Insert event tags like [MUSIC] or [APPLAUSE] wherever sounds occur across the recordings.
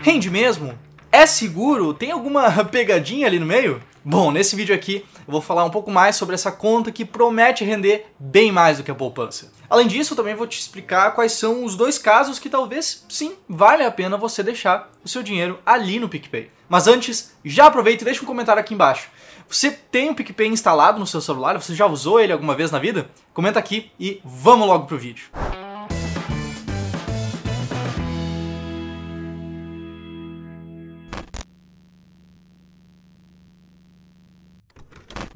Rende mesmo? É seguro? Tem alguma [LAUGHS] pegadinha ali no meio? Bom, nesse vídeo aqui eu vou falar um pouco mais sobre essa conta que promete render bem mais do que a poupança. Além disso, eu também vou te explicar quais são os dois casos que talvez sim vale a pena você deixar o seu dinheiro ali no PicPay. Mas antes, já aproveita e deixa um comentário aqui embaixo. Você tem o PicPay instalado no seu celular? Você já usou ele alguma vez na vida? Comenta aqui e vamos logo pro vídeo.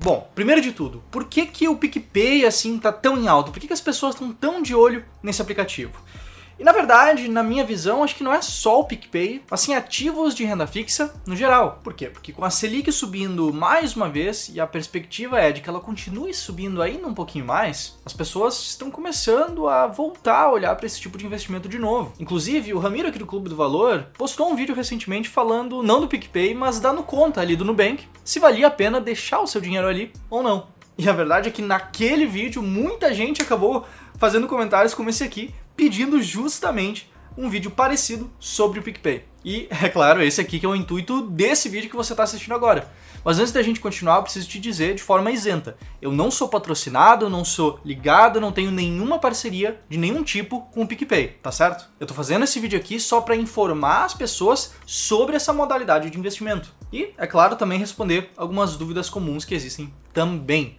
Bom, primeiro de tudo, por que, que o PicPay assim tá tão em alta? Por que, que as pessoas estão tão de olho nesse aplicativo? E na verdade, na minha visão, acho que não é só o PicPay, mas sim ativos de renda fixa no geral. Por quê? Porque com a Selic subindo mais uma vez, e a perspectiva é de que ela continue subindo ainda um pouquinho mais, as pessoas estão começando a voltar a olhar para esse tipo de investimento de novo. Inclusive, o Ramiro aqui do Clube do Valor postou um vídeo recentemente falando não do PicPay, mas dando conta ali do Nubank, se valia a pena deixar o seu dinheiro ali ou não. E a verdade é que naquele vídeo muita gente acabou fazendo comentários como esse aqui, pedindo justamente um vídeo parecido sobre o PicPay. E, [LAUGHS] é claro, esse aqui que é o intuito desse vídeo que você está assistindo agora. Mas antes da gente continuar, eu preciso te dizer de forma isenta: eu não sou patrocinado, não sou ligado, não tenho nenhuma parceria de nenhum tipo com o PicPay, tá certo? Eu tô fazendo esse vídeo aqui só para informar as pessoas sobre essa modalidade de investimento. E, é claro, também responder algumas dúvidas comuns que existem também.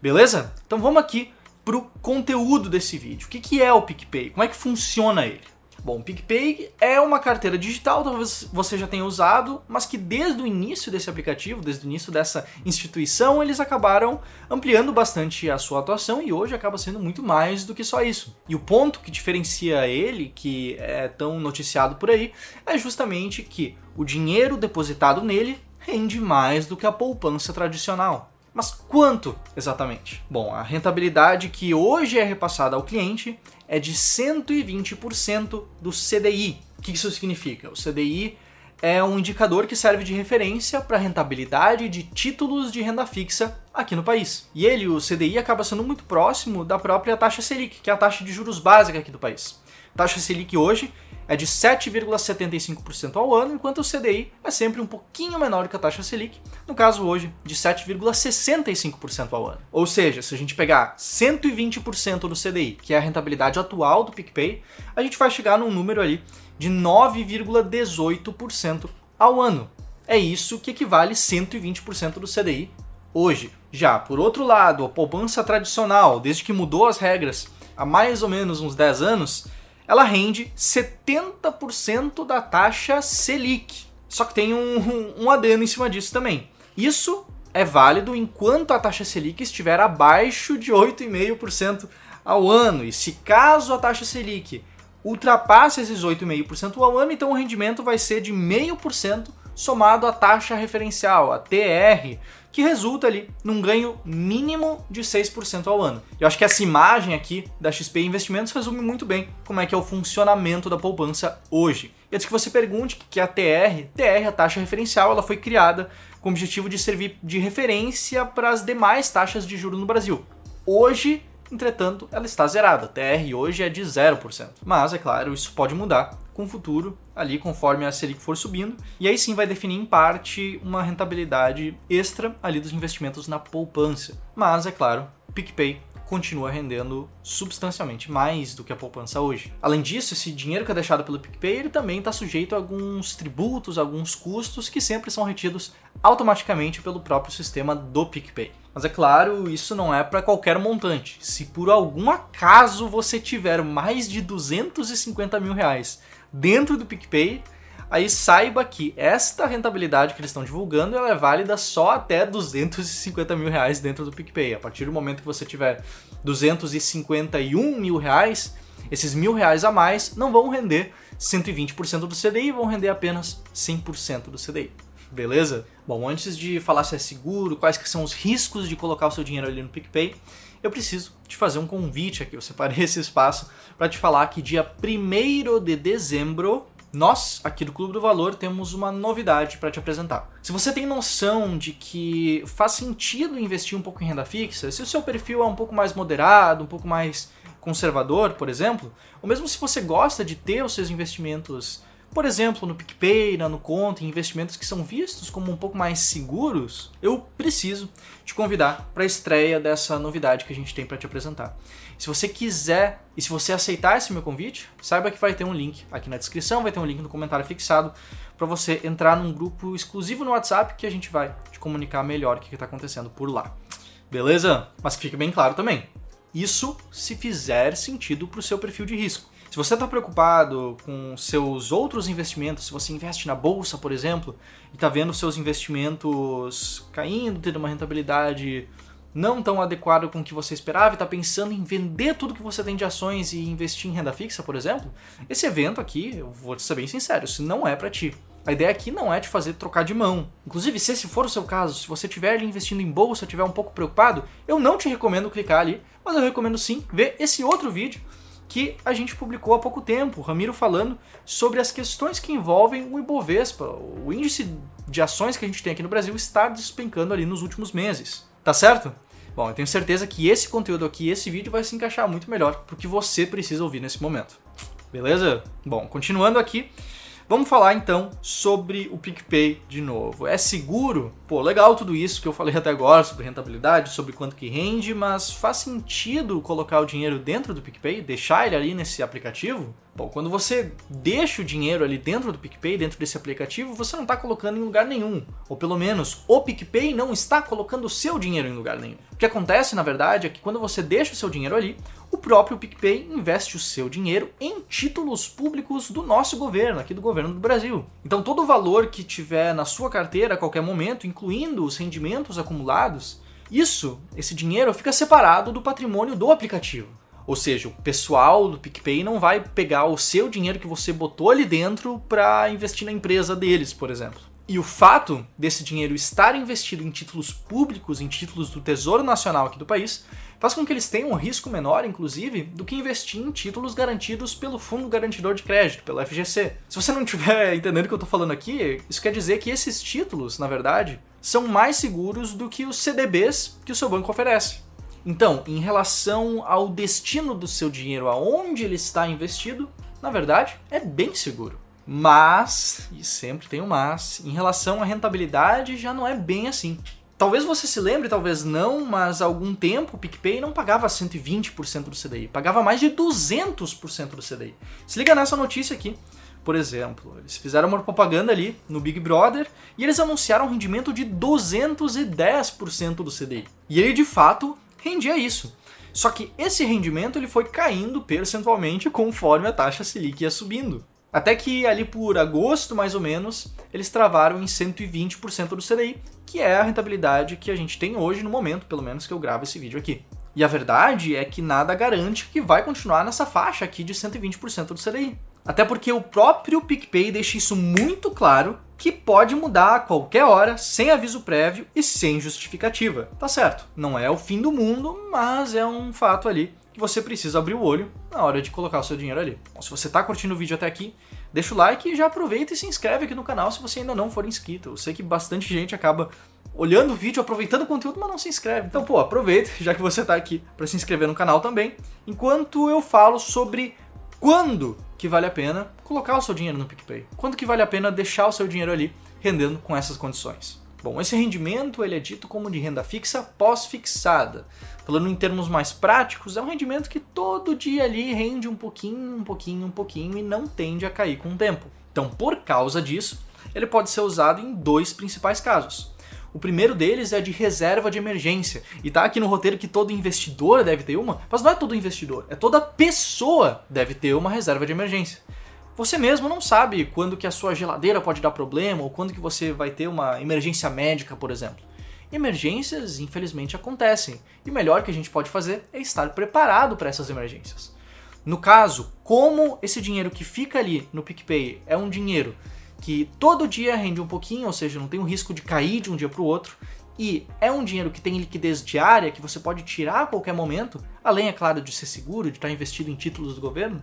Beleza? Então vamos aqui para o conteúdo desse vídeo. O que, que é o PicPay? Como é que funciona ele? Bom, o PicPay é uma carteira digital, talvez você já tenha usado, mas que desde o início desse aplicativo, desde o início dessa instituição, eles acabaram ampliando bastante a sua atuação e hoje acaba sendo muito mais do que só isso. E o ponto que diferencia ele, que é tão noticiado por aí, é justamente que o dinheiro depositado nele rende mais do que a poupança tradicional. Mas quanto exatamente? Bom, a rentabilidade que hoje é repassada ao cliente é de 120% do CDI. O que isso significa? O CDI é um indicador que serve de referência para a rentabilidade de títulos de renda fixa aqui no país. E ele, o CDI, acaba sendo muito próximo da própria taxa Selic, que é a taxa de juros básica aqui do país. A taxa Selic hoje é de 7,75% ao ano, enquanto o CDI é sempre um pouquinho menor que a taxa Selic, no caso hoje de 7,65% ao ano. Ou seja, se a gente pegar 120% do CDI, que é a rentabilidade atual do PicPay, a gente vai chegar num número ali de 9,18% ao ano. É isso que equivale 120% do CDI hoje. Já, por outro lado, a poupança tradicional, desde que mudou as regras há mais ou menos uns 10 anos, ela rende 70% da taxa Selic. Só que tem um, um, adendo em cima disso também. Isso é válido enquanto a taxa Selic estiver abaixo de 8,5% ao ano. E se caso a taxa Selic ultrapasse esses 8,5% ao ano, então o rendimento vai ser de 0,5% somado à taxa referencial, a TR, que resulta ali num ganho mínimo de 6% ao ano. Eu acho que essa imagem aqui da XP Investimentos resume muito bem como é que é o funcionamento da poupança hoje. E antes que você pergunte que a TR, TR, a taxa referencial, ela foi criada com o objetivo de servir de referência para as demais taxas de juros no Brasil. Hoje, entretanto, ela está zerada. A TR hoje é de 0%. Mas, é claro, isso pode mudar com o futuro, ali conforme a Selic for subindo, e aí sim vai definir em parte uma rentabilidade extra ali dos investimentos na poupança. Mas, é claro, PicPay continua rendendo substancialmente mais do que a poupança hoje. Além disso, esse dinheiro que é deixado pelo PicPay ele também está sujeito a alguns tributos, alguns custos que sempre são retidos automaticamente pelo próprio sistema do PicPay. Mas é claro, isso não é para qualquer montante. Se por algum acaso você tiver mais de 250 mil reais dentro do PicPay, aí saiba que esta rentabilidade que eles estão divulgando ela é válida só até 250 mil reais dentro do PicPay. A partir do momento que você tiver 251 mil reais, esses mil reais a mais não vão render 120% do CDI, vão render apenas 100% do CDI. Beleza? Bom, antes de falar se é seguro, quais que são os riscos de colocar o seu dinheiro ali no PicPay, eu preciso te fazer um convite aqui. Eu separei [LAUGHS] esse espaço para te falar que dia 1 de dezembro nós, aqui do Clube do Valor, temos uma novidade para te apresentar. Se você tem noção de que faz sentido investir um pouco em renda fixa, se o seu perfil é um pouco mais moderado, um pouco mais conservador, por exemplo, ou mesmo se você gosta de ter os seus investimentos por exemplo, no PicPay, na Conta, em investimentos que são vistos como um pouco mais seguros, eu preciso te convidar para a estreia dessa novidade que a gente tem para te apresentar. Se você quiser e se você aceitar esse meu convite, saiba que vai ter um link aqui na descrição, vai ter um link no comentário fixado para você entrar num grupo exclusivo no WhatsApp que a gente vai te comunicar melhor o que está acontecendo por lá. Beleza? Mas que fique bem claro também. Isso se fizer sentido para o seu perfil de risco. Se você está preocupado com seus outros investimentos, se você investe na bolsa, por exemplo, e está vendo seus investimentos caindo, tendo uma rentabilidade não tão adequada com o que você esperava e está pensando em vender tudo que você tem de ações e investir em renda fixa, por exemplo, esse evento aqui, eu vou te ser bem sincero, isso não é para ti. A ideia aqui não é te fazer trocar de mão. Inclusive, se esse for o seu caso, se você estiver investindo em bolsa, estiver um pouco preocupado, eu não te recomendo clicar ali, mas eu recomendo sim ver esse outro vídeo que a gente publicou há pouco tempo, o Ramiro falando sobre as questões que envolvem o Ibovespa. O índice de ações que a gente tem aqui no Brasil está despencando ali nos últimos meses. Tá certo? Bom, eu tenho certeza que esse conteúdo aqui, esse vídeo vai se encaixar muito melhor pro que você precisa ouvir nesse momento. Beleza? Bom, continuando aqui, Vamos falar então sobre o PicPay de novo. É seguro? Pô, legal tudo isso que eu falei até agora sobre rentabilidade, sobre quanto que rende, mas faz sentido colocar o dinheiro dentro do PicPay, deixar ele ali nesse aplicativo? Bom, quando você deixa o dinheiro ali dentro do PicPay, dentro desse aplicativo, você não está colocando em lugar nenhum. Ou pelo menos, o PicPay não está colocando o seu dinheiro em lugar nenhum. O que acontece, na verdade, é que quando você deixa o seu dinheiro ali, o próprio PicPay investe o seu dinheiro em títulos públicos do nosso governo, aqui do governo do Brasil. Então todo o valor que tiver na sua carteira a qualquer momento, incluindo os rendimentos acumulados, isso, esse dinheiro fica separado do patrimônio do aplicativo. Ou seja, o pessoal do PicPay não vai pegar o seu dinheiro que você botou ali dentro para investir na empresa deles, por exemplo. E o fato desse dinheiro estar investido em títulos públicos, em títulos do Tesouro Nacional aqui do país, faz com que eles tenham um risco menor, inclusive, do que investir em títulos garantidos pelo Fundo Garantidor de Crédito, pelo FGC. Se você não estiver [LAUGHS] entendendo o que eu estou falando aqui, isso quer dizer que esses títulos, na verdade, são mais seguros do que os CDBs que o seu banco oferece. Então, em relação ao destino do seu dinheiro, aonde ele está investido, na verdade, é bem seguro. Mas, e sempre tem um mas, em relação à rentabilidade já não é bem assim. Talvez você se lembre, talvez não, mas há algum tempo o PicPay não pagava 120% do CDI, pagava mais de 200% do CDI. Se liga nessa notícia aqui. Por exemplo, eles fizeram uma propaganda ali no Big Brother e eles anunciaram um rendimento de 210% do CDI. E ele de fato rendia isso. Só que esse rendimento ele foi caindo percentualmente conforme a taxa Selic ia subindo. Até que ali por agosto, mais ou menos, eles travaram em 120% do CDI, que é a rentabilidade que a gente tem hoje no momento, pelo menos que eu gravo esse vídeo aqui. E a verdade é que nada garante que vai continuar nessa faixa aqui de 120% do CDI. Até porque o próprio PicPay deixa isso muito claro que pode mudar a qualquer hora, sem aviso prévio e sem justificativa. Tá certo, não é o fim do mundo, mas é um fato ali que você precisa abrir o olho na hora de colocar o seu dinheiro ali. Então, se você está curtindo o vídeo até aqui, deixa o like e já aproveita e se inscreve aqui no canal se você ainda não for inscrito. Eu sei que bastante gente acaba olhando o vídeo, aproveitando o conteúdo, mas não se inscreve. Então, pô, aproveita, [LAUGHS] já que você está aqui, para se inscrever no canal também, enquanto eu falo sobre quando que vale a pena colocar o seu dinheiro no PicPay? Quando que vale a pena deixar o seu dinheiro ali rendendo com essas condições? Bom, esse rendimento ele é dito como de renda fixa pós-fixada. Falando em termos mais práticos, é um rendimento que todo dia ali rende um pouquinho, um pouquinho, um pouquinho e não tende a cair com o tempo. Então, por causa disso, ele pode ser usado em dois principais casos. O primeiro deles é de reserva de emergência. E tá aqui no roteiro que todo investidor deve ter uma, mas não é todo investidor, é toda pessoa deve ter uma reserva de emergência. Você mesmo não sabe quando que a sua geladeira pode dar problema ou quando que você vai ter uma emergência médica, por exemplo. Emergências, infelizmente, acontecem. E o melhor que a gente pode fazer é estar preparado para essas emergências. No caso, como esse dinheiro que fica ali no PicPay é um dinheiro que todo dia rende um pouquinho, ou seja, não tem o risco de cair de um dia para o outro, e é um dinheiro que tem liquidez diária, que você pode tirar a qualquer momento, além, é claro, de ser seguro, de estar investido em títulos do governo,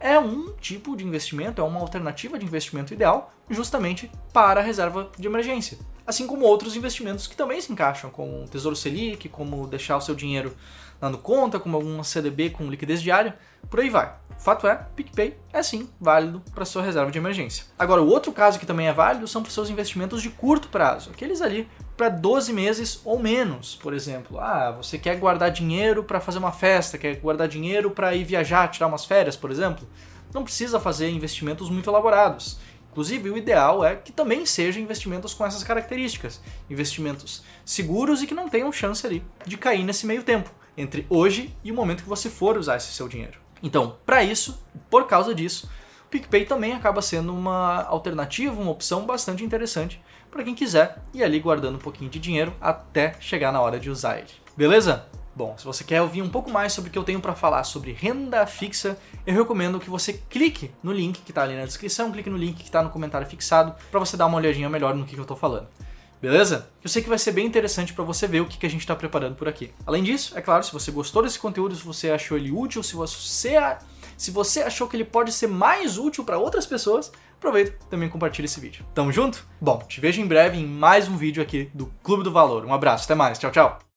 é um tipo de investimento, é uma alternativa de investimento ideal, justamente para a reserva de emergência. Assim como outros investimentos que também se encaixam, como o Tesouro Selic, como deixar o seu dinheiro dando conta, como alguma CDB com liquidez diária, por aí vai. Fato é, PicPay é sim válido para sua reserva de emergência. Agora, o outro caso que também é válido são para os seus investimentos de curto prazo, aqueles ali para 12 meses ou menos, por exemplo. Ah, você quer guardar dinheiro para fazer uma festa, quer guardar dinheiro para ir viajar, tirar umas férias, por exemplo. Não precisa fazer investimentos muito elaborados. Inclusive, o ideal é que também sejam investimentos com essas características. Investimentos seguros e que não tenham chance ali de cair nesse meio tempo entre hoje e o momento que você for usar esse seu dinheiro. Então, para isso, por causa disso, o PicPay também acaba sendo uma alternativa, uma opção bastante interessante para quem quiser ir ali guardando um pouquinho de dinheiro até chegar na hora de usar ele. Beleza? Bom, se você quer ouvir um pouco mais sobre o que eu tenho para falar sobre renda fixa, eu recomendo que você clique no link que está ali na descrição, clique no link que está no comentário fixado para você dar uma olhadinha melhor no que, que eu estou falando. Beleza? Eu sei que vai ser bem interessante para você ver o que, que a gente está preparando por aqui. Além disso, é claro, se você gostou desse conteúdo, se você achou ele útil, se você, se você achou que ele pode ser mais útil para outras pessoas, aproveita e também compartilha esse vídeo. Tamo junto? Bom, te vejo em breve em mais um vídeo aqui do Clube do Valor. Um abraço, até mais, tchau, tchau!